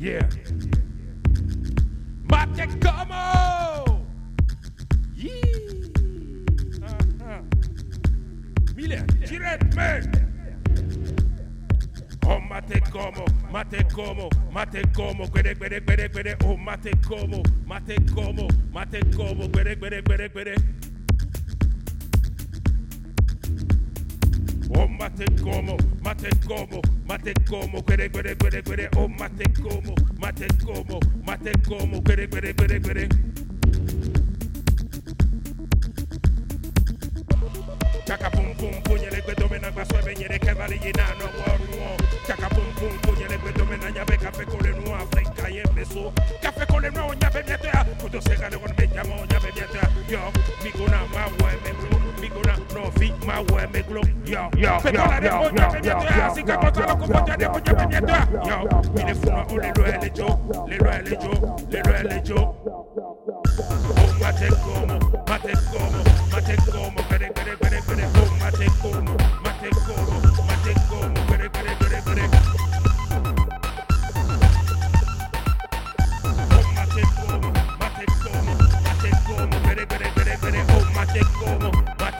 Yeah. Mate como. Uh-huh. Mile. Oh, mate como, mate como, mate como, quere, quere, quere, quere, oh, mate como, mate como, mate como, quere, quere, quere, quere. Oh, mate como, mate como, mate como, quere, quere, quere, quere, oh, mate como, mate como, mate como, quere, quere, quere, quere. Chaka pum pum punyele maswebe nyere kebali yinano waruo chaka pum pum kujele kwetome na nyabe kafe kole afrika ye meso kafe kole nu nyabe mietea kuto segale kon benjamo nyabe mietea yo mikuna mawe meklo mikuna novi mawe meklo yo yo petola de mo nyabe mietea sika kotolo kumoja de mo nyabe mietea yo mine fuma o lelo elejo lelo elejo lelo elejo Mate como, mate como, mate como, pere, pere, pere, pere, mate como.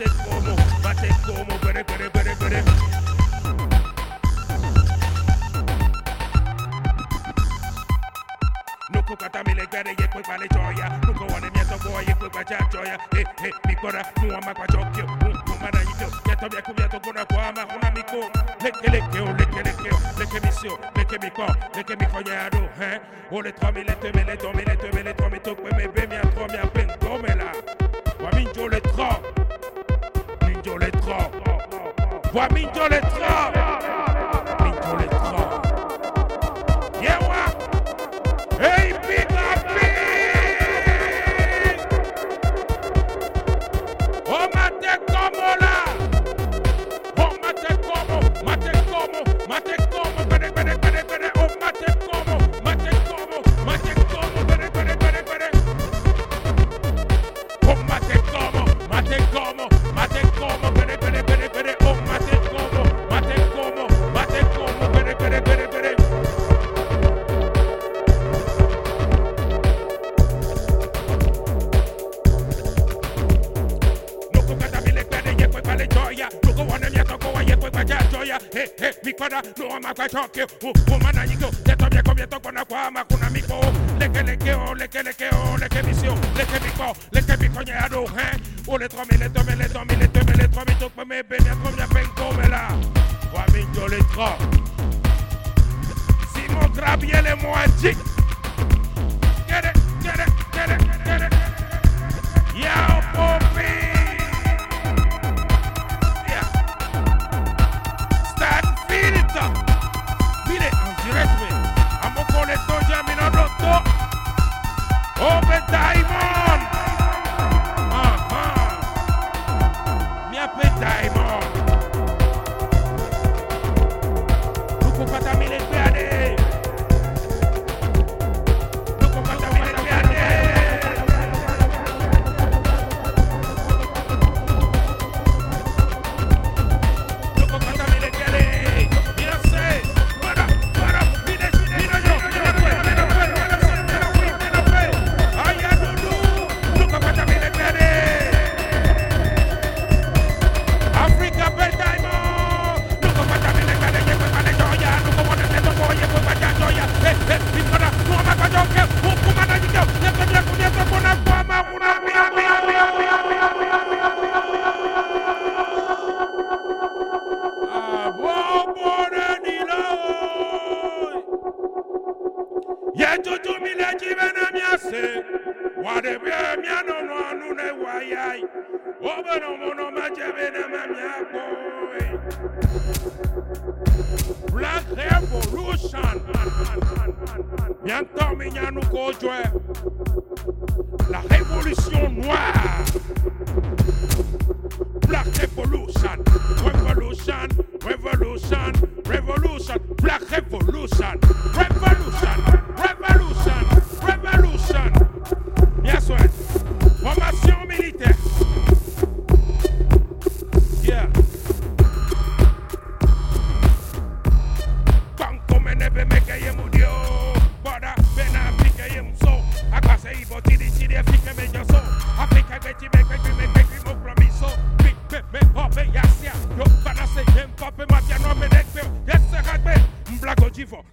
bate como, bate como, pere, pere, pere, pere. Nuku kata mile gare ye kwe pale choya. Nuku wane mieto boye kwe kwa cha choya. Eh, eh, mikora muama kwa chokyo. Mumara yikyo, yato bia kubyato kuna kwa ama Una miko, leke leke o, leke leke o Leke misyo, leke miko, leke miko nyado Hein, eh. ole tro mile te mele, tro mile te mele Tro mito kwe mebe, mia tro mia pen, tro mela Waminjo le tro, Poisson. Voix mine dans les. go on and yet go away joya me go moi chic get it get it get it get it yo.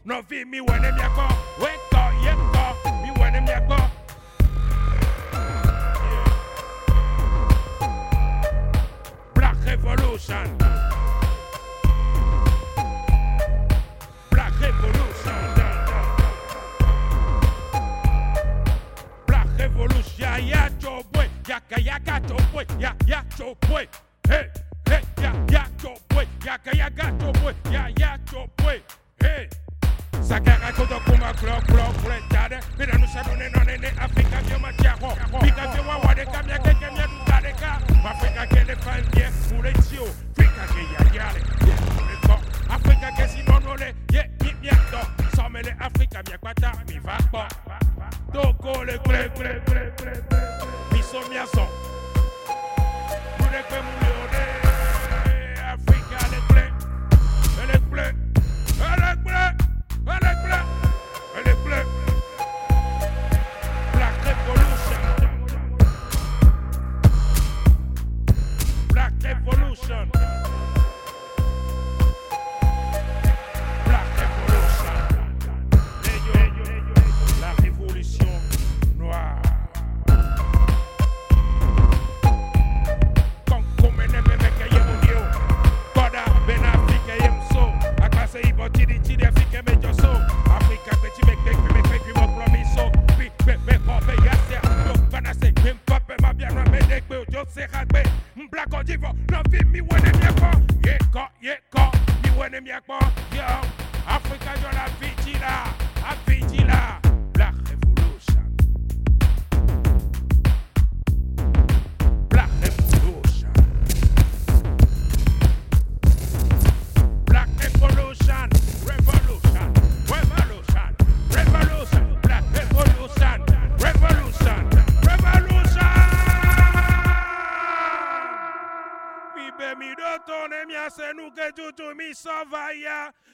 No vi mi wene mi ako, weko, yeko, mi wene mi ako. Black Revolution. Black Revolution. Black Revolution. Ya ya chobwe. Yaka yaka chobwe. Ya ya chobwe. Hey. Hey. Ya ya chobwe. Yaka yaka chobwe. Ya ya chobwe. Hey. Sakara kodo kuma klo klo kretade Mira no sadone no nene Afrika vyo machiako Pika vyo wa wade kamya keke mya dutade ka Afrika kele fanye Mure tio Afrika ke ya yale Mure ko Afrika ke si nonole Ye mi miendo Somele Afrika mya kwata Mi va po Toko le kle kle kle kle kle Mi so mya son Mure kwe mule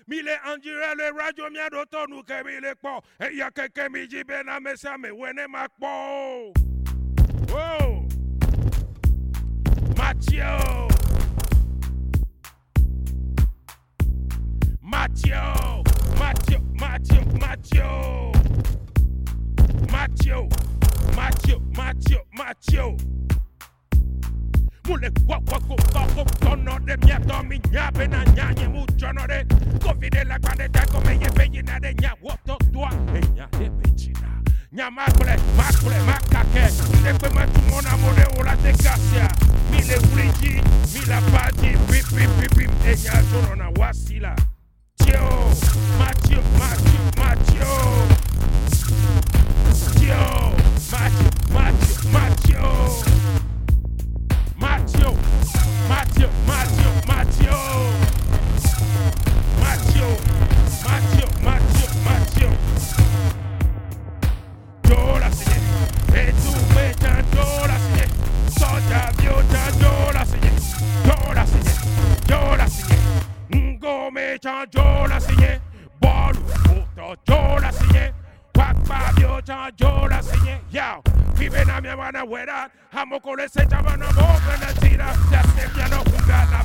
mile anjire le radio miaɖo tɔ nu ke mi le kpɔ eya keke mi dzi bena ame sia ame wɔe ne ma kpɔ o o matia o matia o matia matia matia o. kwa kwa kwa tono de to mi nya be na nye mucho no de. Confide la kwande ta come ye be na de nya woto tua. E nya de bechina Nya makule, makule, makake. De kwe ma tu mona mole o la te kasia. Mi le uliji, mi la pati Pip, pip, pip, pip, e nya zono na wasila. Tio, Mathieu, Mathieu, Mathieu Tio, macho, macho, macho. Macho, macho, macho. Llora, señor. En tu. Soy Kwakpa viota, yo la signé. Yo, vive na mi wana wera. Hamoko le se chavana boca na tira. Ya se piano kunga na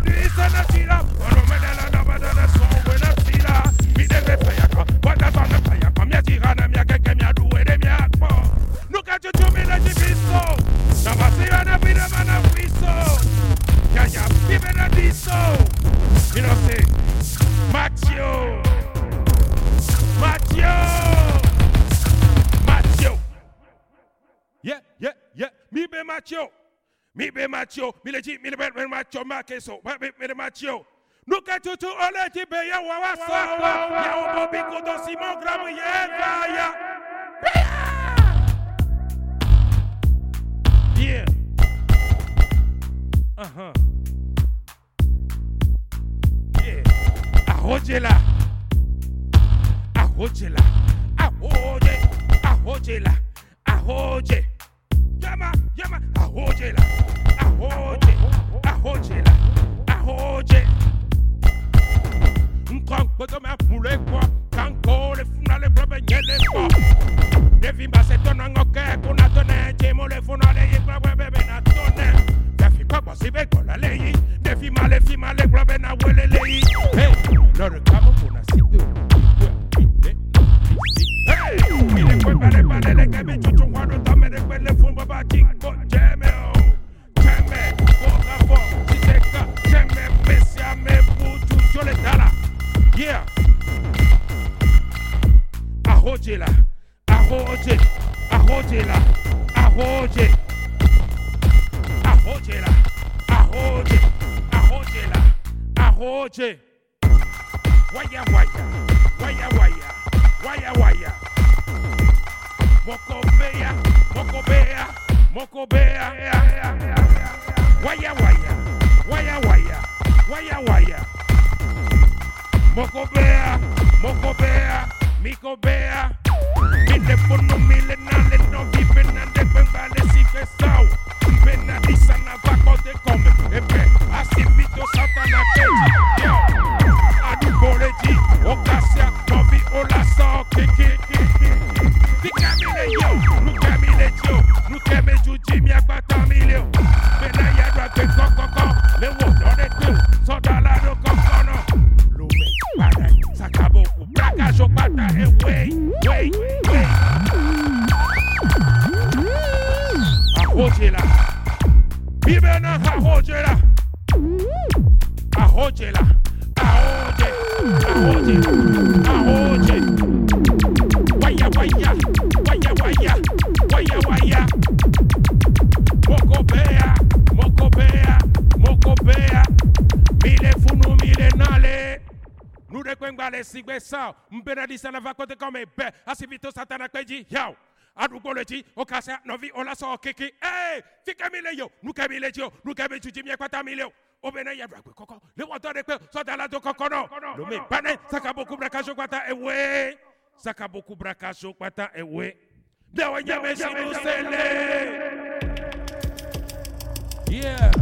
mi isa na tira. Ono me de la nova de la son buena tira. Mi debe payaka, wata zona payaka. Mia tira na mia que que mia duwe de mia po. Oh. Nuka chuchu mi na jibiso. Na masiva na vida mana wiso. Ya ya, vive na diso. You know say, Mathieu. Mathieu. Mathieu. Yeah, yeah, yeah. Mi be Mathieu. Mi be Mathieu. Mi le ji, mi le be be Mathieu ma keso. Ma be me de Mathieu. Nuka tutu ole ti be ya wa wa sa. Ya o bo bi ko do Simon Gram ye va ya. Yeah. Uh-huh. Yeah. Arrojela. Arrojela. Arroje. Arrojela. Arroje. Llama, llama. Arrojela. Arroje. Arrojela. Arroje. Nkong poto me mule kwa. Kanko le funa le blobe nyele kwa. Devi mbase tona ngoke kuna tone. Jemo le funa le ye kwa bebe na tone. Defi kwa bosi be kola le yi. Defi male fi male blobe na wele le yi. Hey. Sorry, come on, Waya waya, waya waya, waya waya. Moko bea, moko bea, moko bea. Waya waya, waya waya, waya waya. Moko bea, moko bea, miko bea. Mile fono mile no vive na de bengale si que sao. Pena disa na vaco de come. Epe, así vito satana keji. Angela, aonde, aonde, aonde. Guaya, guaya, guaya, guaya, guaya, guaya. Mocopea, mocopea, mocopea. Mile funu, mile nale. Nure kwengba le sigbe sao. Mbena di sana vakote kome be. Asivito satana kweji yao. àdúgbò lè ti ó kà sá nọ̀vi ọ̀la sọ̀ kéke ẹ́ẹ́ fíkẹ́ mi lè yọ nùkẹ́ mi lè ti yọ nùkẹ́ mi tutù mi ẹ̀ pátá mi lè o. obìnrin yẹ dàgbé kọ́kọ́ léwọ́tọ́ de pé sọ́tàlá tó kọ́kọ́ náà lomi bánẹ́ sakaboku brakaso pata ẹ̀wẹ́ sakaboku brakaso pata ẹ̀wẹ́. bẹ́ẹ̀ wọ́n jẹ́ bẹ́ẹ̀ sinú sẹ́lẹ̀. yeah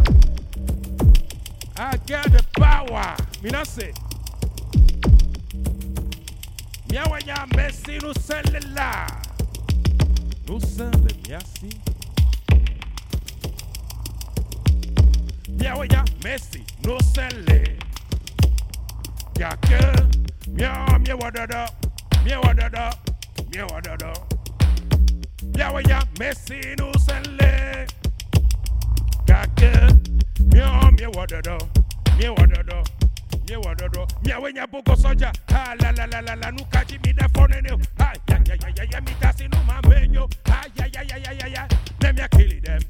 i got the power mina se. Miawanya mesi nusele la. Nusele miasi. Miawa nya mesi nu sele la. Nu sele miasi. Miawa nya mesi nu sele. Yake. Mia mia wadada. Mia wadada. Mia wadada. Miawa nya mesi nu sele. Kake, mio mie wadodo, mie wadodo, mie wadodo, mia wenya boko soja, ha la la la la la nuka ji mi da fone ne, ha ya ya ya ya ya mi da si nu ma menyo, ha ya ya ya ya ya ya, let me kill them,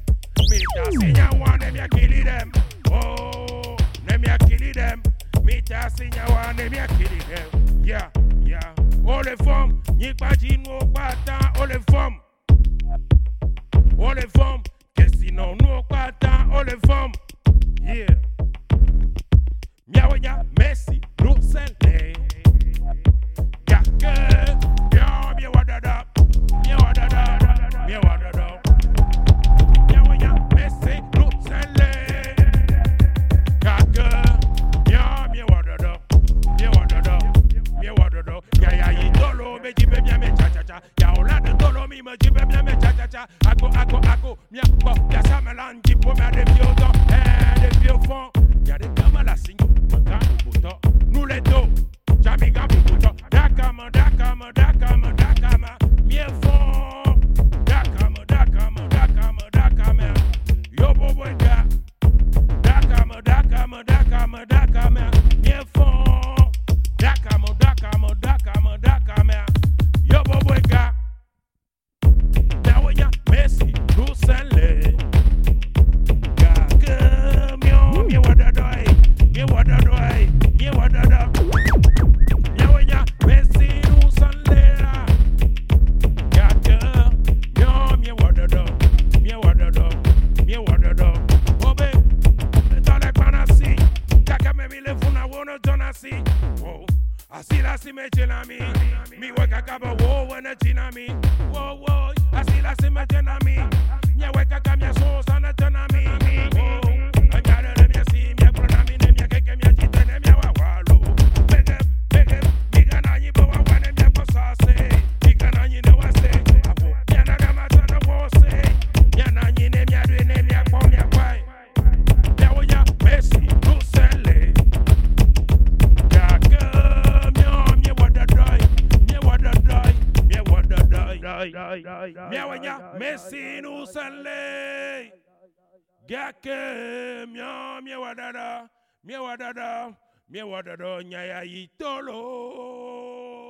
miawa dada, miawa dada, miawa dada, nyaya itolo,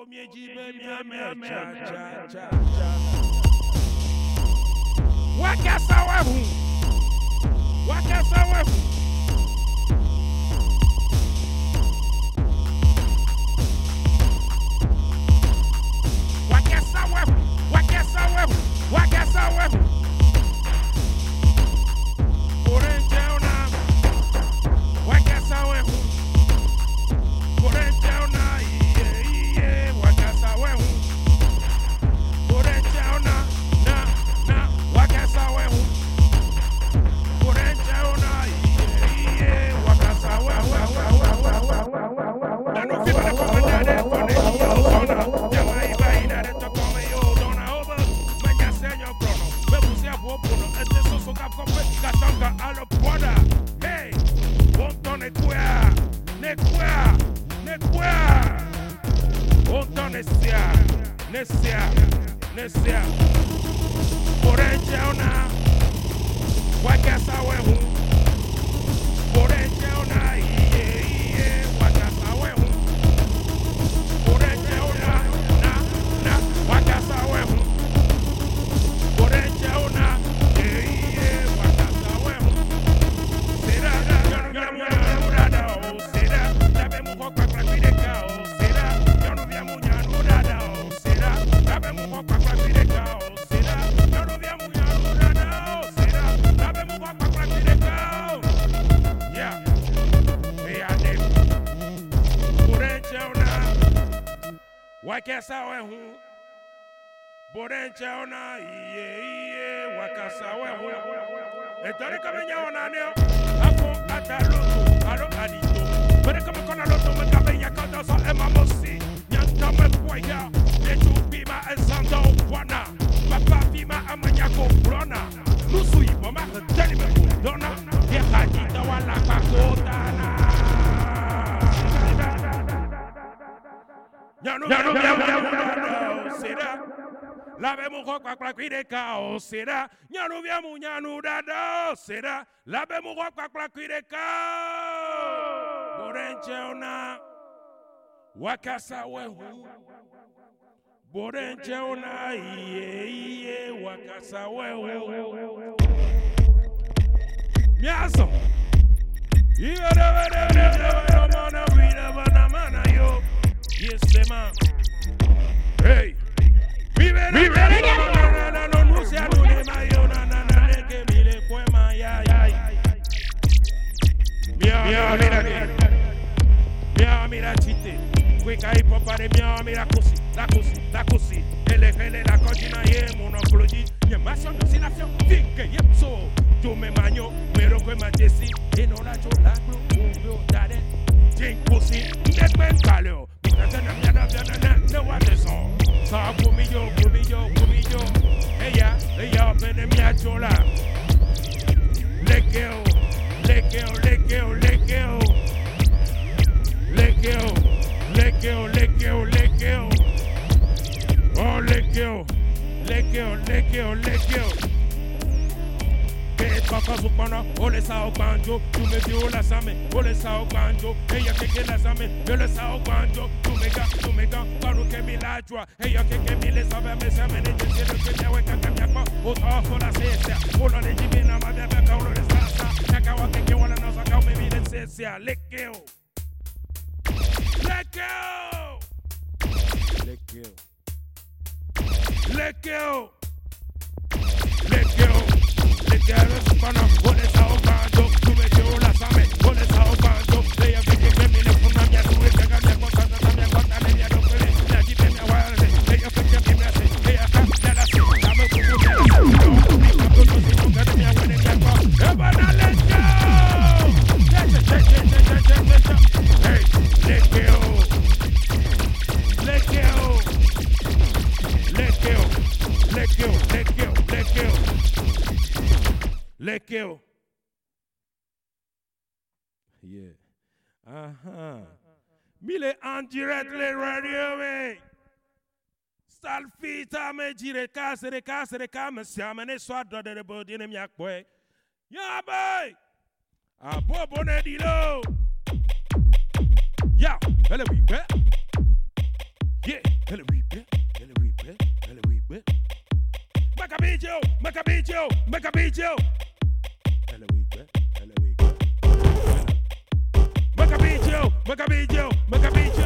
miejibe miame cha cha cha cha. Wakasa wabu, wakasa wabu. wakesa wehu. Borenche ona iye iye wakasa wehu. Etori kamenya ona nio apo atalutu alo anito mere kama kona loto me kabenya kata so emamosi nyanta me kwaya netu bima ensando bwana papa bima amanya ko brona nusu iboma tani me kudona ye hadi tawala pakotana. nyanu nyanu nyanu osera labe mukho kwakulakwile ka osera nyanu byamu nyanu dada osera labe mukho kwakulakwile ka burencheona wakasa wehu burencheona iye iye wakasa wehu myazo ibereberebereberomona birabanamana yo y este man. Hey! Mi verano, mi verano, no la cosi, la cosi. El gele la cocina y el monocloji. Y más son destinación, fin que yepso. Yo me maño, pero que me desi, en hora Lick you, lick you, lick you. Let go. sao go. Let go. ole sao sao the girl, man, what is our man, We're Uh-huh. Mile en direct les radio, me Salfita me dire casse de casse de cam, si amene soit de de body ne miak. Ya boy. A bo bonne dilo. Ya, elle oui bé. Yeah, elle oui bé. Elle oui bé. Elle oui bé. Make a beat yo, make a beat yo. Make a beat you, make a beat you, make a beat you.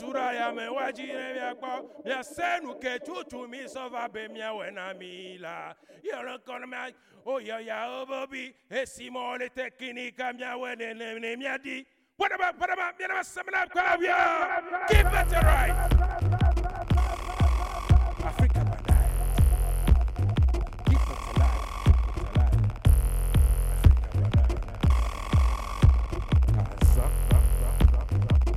tura ya me wajire mia kpɔ mia senu ke tutu mi sɔva be mia wɛ na mi la yɔrɔ kɔnɔ mia o yɔ ya o bo bi esi mɔ le tɛ kini ka mia wɛ ne ne ne mia di. Whatever, whatever, you know, seminar, keep it right.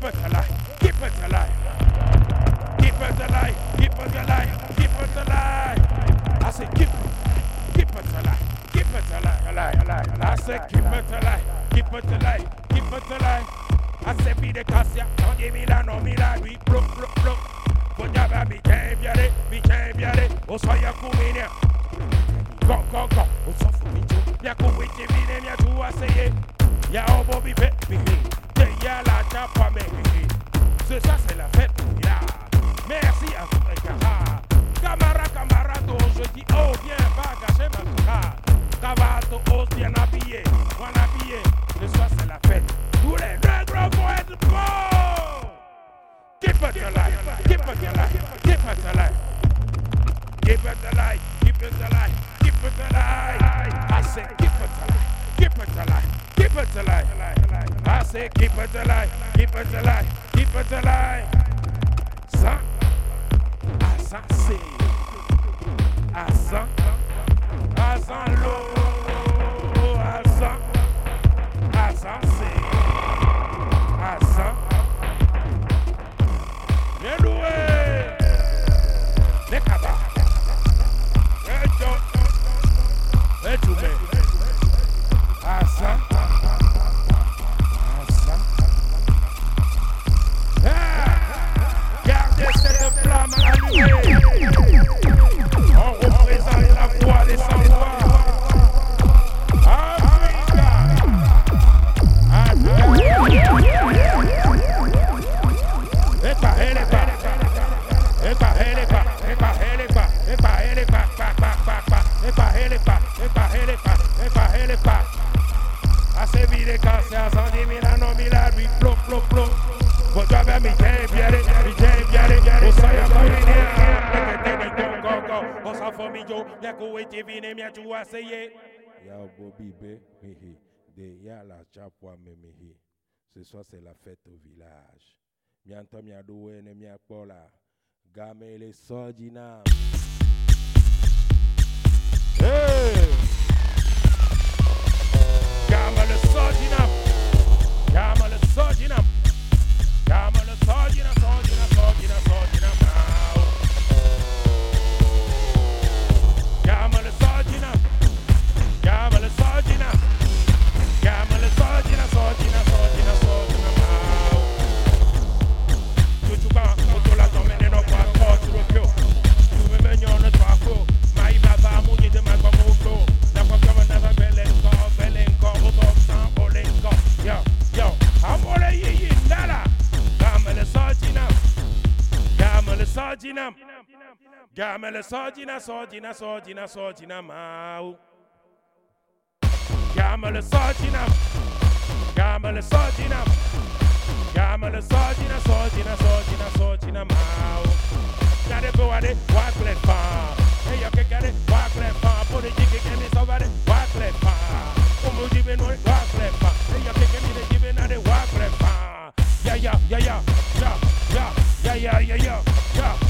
Keep us alive. Keep us alive. Keep us alive. Keep us alive. Keep us alive. I say keep keep us alive. Keep us alive. I say keep us alive. Keep us alive. Keep us alive. I say be the Cassia. Don't give me. No me that. We broke. Broke. Broke. Kojaba mi champion. Mi champion. Osoya kumine. Go. Go. Go. Osofu mi chu. Ya kuwichi mine. Ya tuwa seye. Ya obo mi pe. Mi mi. Lájà pa mi hì. Ce soir c'est la fête. Ya. Merci à tous les camarades. Camarades, camarades, je dis oh viens pas gâcher ma camarade. Cavato, ose bien habillé, bien habillé. Ce soir c'est la fête. Tous les négros vont être beaux. Keep it alive, keep it alive, keep it alive. Keep it alive, keep it alive, keep it alive. I say keep it alive, keep it alive, Keep it alive. I say keep it alive. Keep it alive. Keep it alive. Son, assassin, assassin, assassin, low, assassin, assassin, assassin. Neloué, nekaba, ejo. memehi. Deya la chapwa memehi. Ce soir, c'est la fête au village. Mianto miadoue ne miakpola. Gamele sojina. Hey! Gamele sojina. Gamele sojina. Gamele sojina, sojina, sojina, sojina. Gamele sojina. Gamele sojina. Gama le sojina, sojina, sojina, sojina, mau. Gama le sojina. Gama le sojina. Gama le sojina, sojina, sojina, sojina, mau. Gotta go at it, walk let far. Hey, you can get it, walk let far. Put it, you can get it, somebody, walk far. Come on, you been walk let far. Hey, you can get it. Yeah, yeah, yeah, yeah, yeah, yeah, yeah, yeah, yeah, yeah, yeah,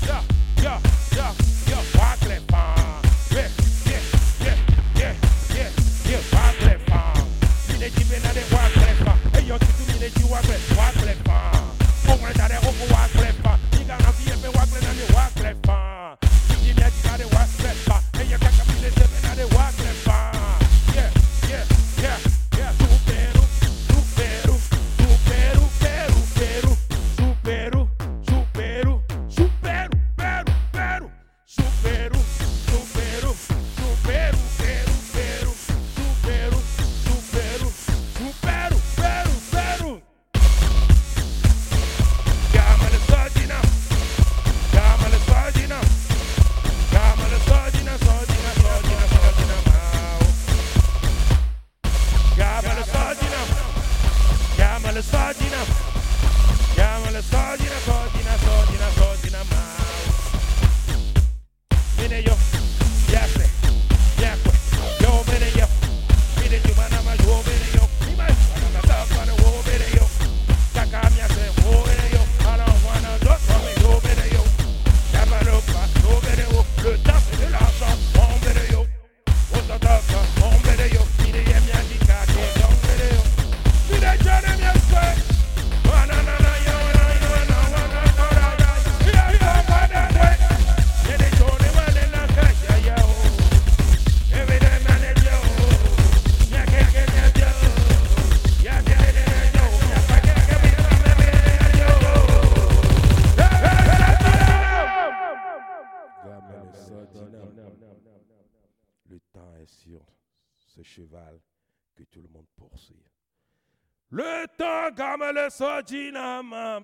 Le temps comme le sojina mam.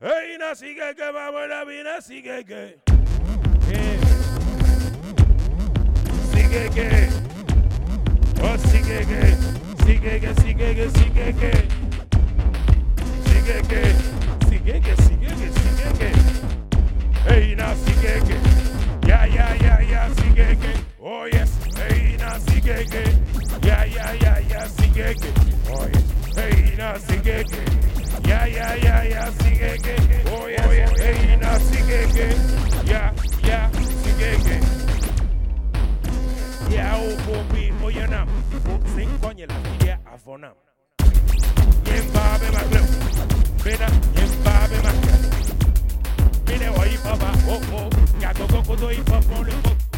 Hey na sigege mamona bina sigege. Eh. Sigege. Oh sigege. Sigege sigege sigege. Sigege. Sigege sigege sigege. Hey na sigege. Sigege. Oh yes. Hey na sigege. Yeah yeah yeah yeah sigege. Oh yes. Hey na sigege. Yeah yeah yeah yeah sigege. Oh, oh yes. Hey na sigege. Yeah yeah sigege. Yeah oh bobi oh yeah nam. Sing konye la yeah avonam. Yembabe maklem. Bena yembabe maklem. Mine wa ipapa, oh oh, ya go go go do ipapa on le pop, oh yes.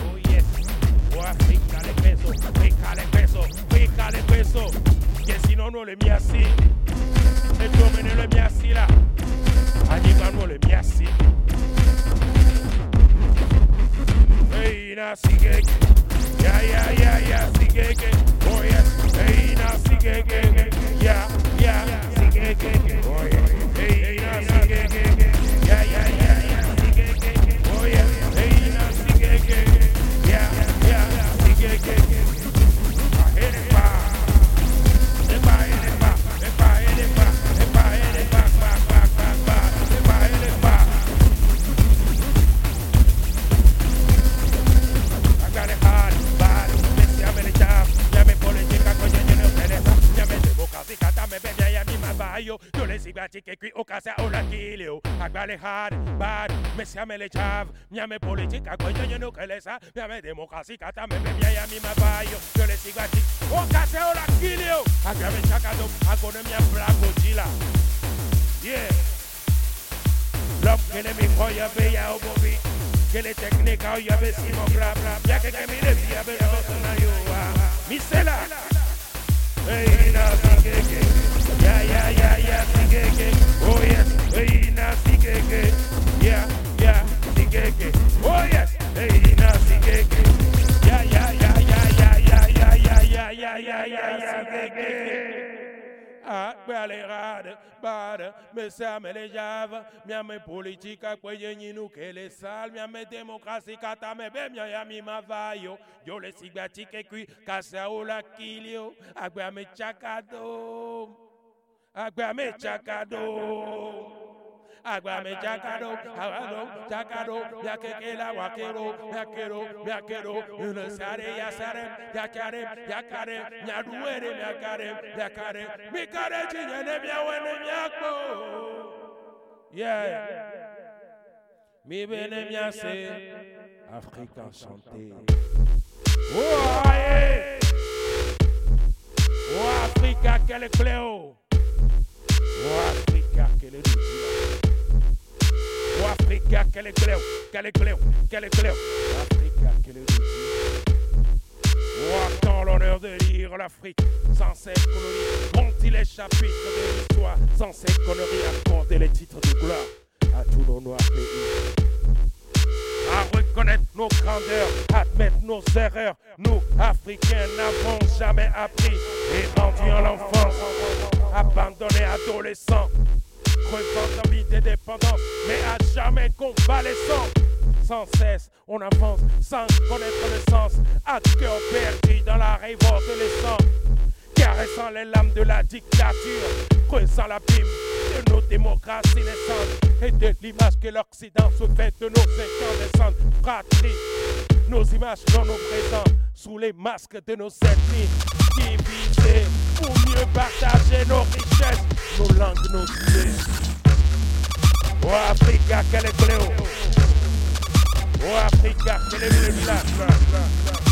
Oa, pícale peso, pícale peso, pícale peso. Que si no, no le mía así. El chome no le mía así la. Allí no le mía así. Reina, sigue. Ya, ya, ya, ya, sigue. Oye, reina, sigue. Afrique qui au casa on la kilio agbale hard bad me sia me le chav mia me politica coño yo no que le sa mia me democracia cata me me ya mi mabayo yo le sigo a ti au casa on la kilio agbale chacado a con mi blanco chila yeah. Love que le mi joya bella o bobi que le técnica o ya vecino bla bla ya que que mire si a ver no sonayo mi cela Hey, now, Yeah, yeah, yeah, yeah, Oh, yes. Hey, now, Yeah, yeah, Oh, yes. Hey, now, a bale rada bara mesame le java miame politika kwenye nyinu kele sal miame demokrasi katame be miami mavayo yo. Le sigbatike kui kasaola kilio agbe ame chakado. Agbe ame chakado. Agua me chacado, agado, chacado, ya que que la vaquero, quiero, y le sare, ya sare, ya care, ya care, ya duere, ya care, ya care, mi care chiñe ne mi awene mi akpo. Yeah. Mi bene mi ase, Afrique enchantée. Oh. Oh, Africa, quel cléo. Oh, Africa, quel est Est cléo, quel est cléo, quel est cléo? Africa, quel est Oh, l'honneur de lire l'Afrique, sans cette colonie, monte les chapitres de l'histoire, sans cette connerie, accorder les titres de gloire à tous nos noirs pays à reconnaître nos grandeurs, admettre nos erreurs. Nous, Africains, n'avons jamais appris et rendu en l'enfance, abandonnés adolescents, crevant d'envie d'indépendance, mais à jamais convalescents. Sans cesse, on avance sans connaître le sens, à cœur perdu dans la révolte les sangs caressant les lames de la dictature, creusant l'abîme de nos démocraties naissantes et de l'image que l'Occident se fait de nos incandescentes fratries. Nos images dans nos présents, sous les masques de nos ethnies, divisées pour mieux partager nos richesses, nos langues, nos idées. Oh Africa, quel est Oh Africa, quel est le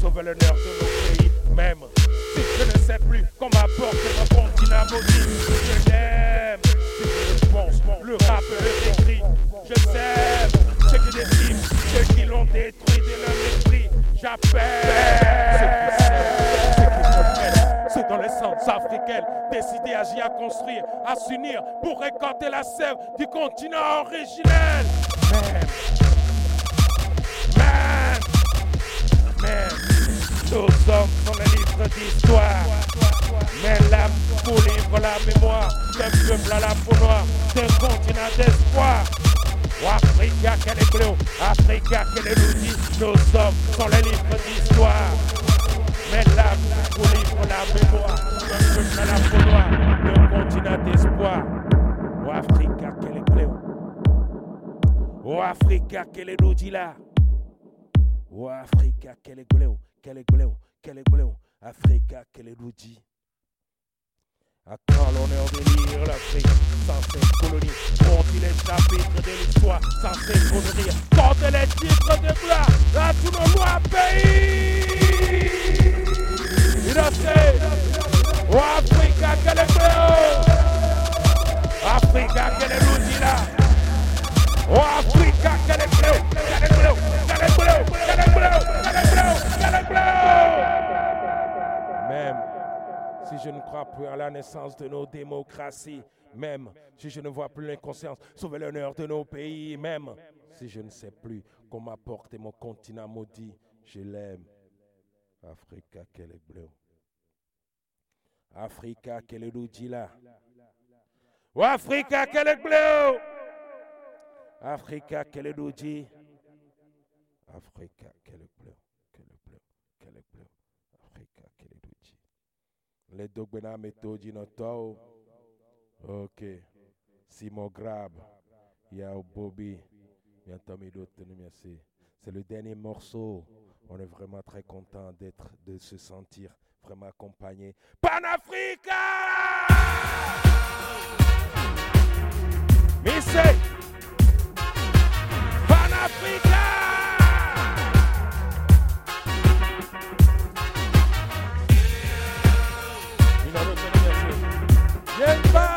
sauver l'honneur de nos pays, même si je ne sais plus comment porter mon continent Continent je l'aime. C'est je pense, le rappeur écrit, je t'aime. Ceux qui déciment, ceux qui l'ont détruit de leur esprit, j'appelle. C'est dans l'essence africaine, décidé, agir, à construire, à s'unir pour récolter la sève du continent originel. Nos hommes sont les livres d'histoire. Mais l'âme pour livre la mémoire d'un peuple à la peau noire, d'un continent d'espoir. Africa, quel est bleu, Africa, quel est l'outil, nos hommes sont les livres d'histoire. Mais l'âme pour livre la mémoire d'un peuple à la peau noire, d'un continent d'espoir. Oh Africa, quel est bleu. Oh Africa, quel est l'outil là. Oh Africa, quel est bleu, est bleu. Africa, l'outil. À quand l'honneur délire l'Afrique sans cette colonie Compte les chapitres de l'histoire sans ces conneries. Compte les titres de gloire à tous nos lois pays. Innocé Oh Africa, bleu Africa, l'outil là? Oh Africa, à la naissance de nos démocraties, même si je ne vois plus l'inconscience sauver l'honneur de nos pays, même si je ne sais plus comment porter mon continent maudit, je l'aime. Africa, quel est bleu. Africa, quel est là. Oh, Africa, quel est bleu. Africa, quel est l'outil. Africa, quel est bleu. Quel est bleu. Quel est bleu. Africa, quel est l'outil. Les dogbena méthode no to. Ok. Simon Grab. Yao Bobby. C'est le dernier morceau. On est vraiment très content d'être, de se sentir vraiment accompagné. Panafrica! Missy! Panafrica! Gente!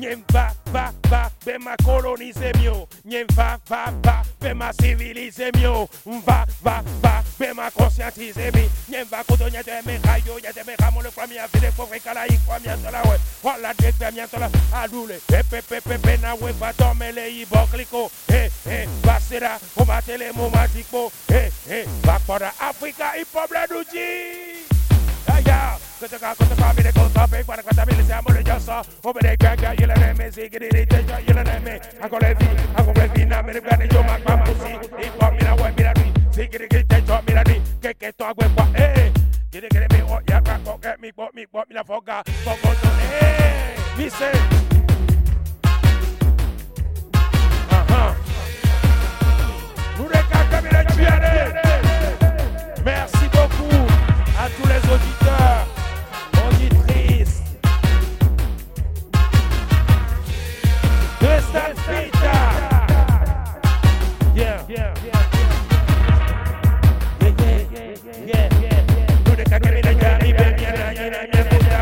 Nyen va, va, va, be ma colonize myo. Nyen va, va, va, be ma civilize myo. Va, va, va, be ma conscientize mi. Nyen va koto nye te me rayo Nye te me ramo le kwa mi avide Kwa vre kala yi kwa mi antola we. Wala dek be mi antola Adule, pe pe pe pe na we va tome le yi bokliko E, e, va sera, o matele mo matikpo E, e, va Afrika hip hop la Cause you can't cut the me. Me, me, me, me, me, me, Me Merci beaucoup à tous les auditeurs.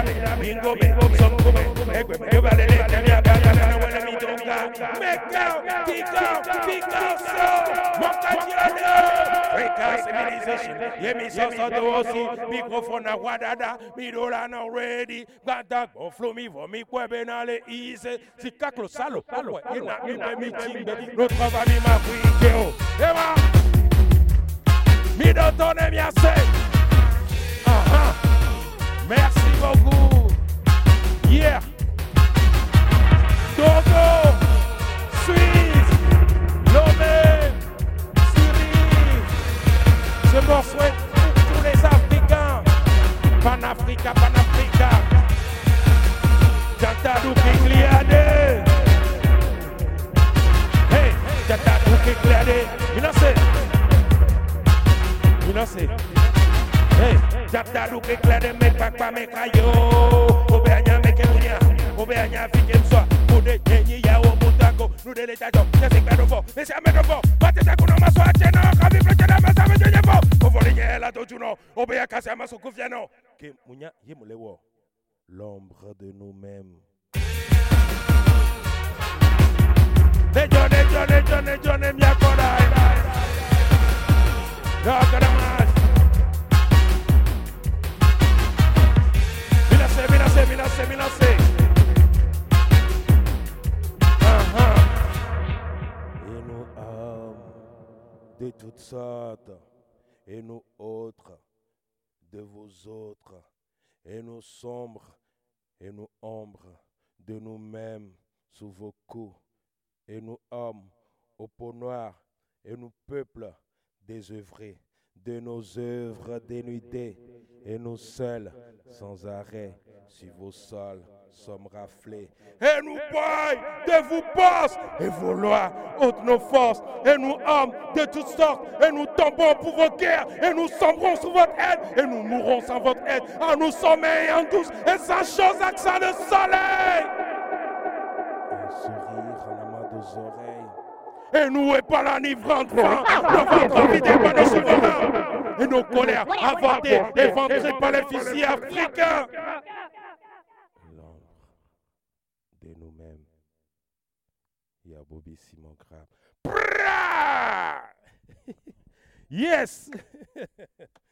Ni na mi futa bingo bingo make out pick out pick out so mo ka jira Africa civilization. Yeah, me so so do aussi. Microphone na wadada. Mi dola na ready. Gada go flow mi vo mi kwebe na le easy. Salo. Ina mi chimbe. Mi ma kwike o. Ema. Mi do tone mi ase. Aha. Merci beaucoup. Yeah. bon souhait pour tous les Africains. Panafrica, Panafrica. Tantadou Kigliade. Hey, Tantadou Kigliade. You know say. You know say. Hey, Tantadou Kigliade, make back, make a yo. Obeanya, make a unia. Obeanya, fikem soa. Ode, yenye, flude le tato, ya jenye la wo, l'ombre de nous-mêmes. Nejo, nejo, nejo, nejo, ne mi akora, de toutes sortes, et nous autres de vos autres, et nous sombres, et nous ombres de nous-mêmes sous vos coups, et nous hommes au peau noire, et nous peuples désœuvrés de nos œuvres dénudées, et nous seuls, sans arrêt, sur vos sols sommes raflés. Et nous bail de vos bosses et vos lois ôtent nos forces. Et nous hommes de toutes sortes. Et nous tombons pour vos guerres. Et nous sombrons sous votre aide. Et nous mourrons sans votre aide. En nous sommeil en douce. Et sans chose accent de soleil. Un sourire en amont dos oreilles, Et nous est pas l'enivrante faim. Souverains. Et nos colères par les fusils africains. Bobby Simon Crab. yes!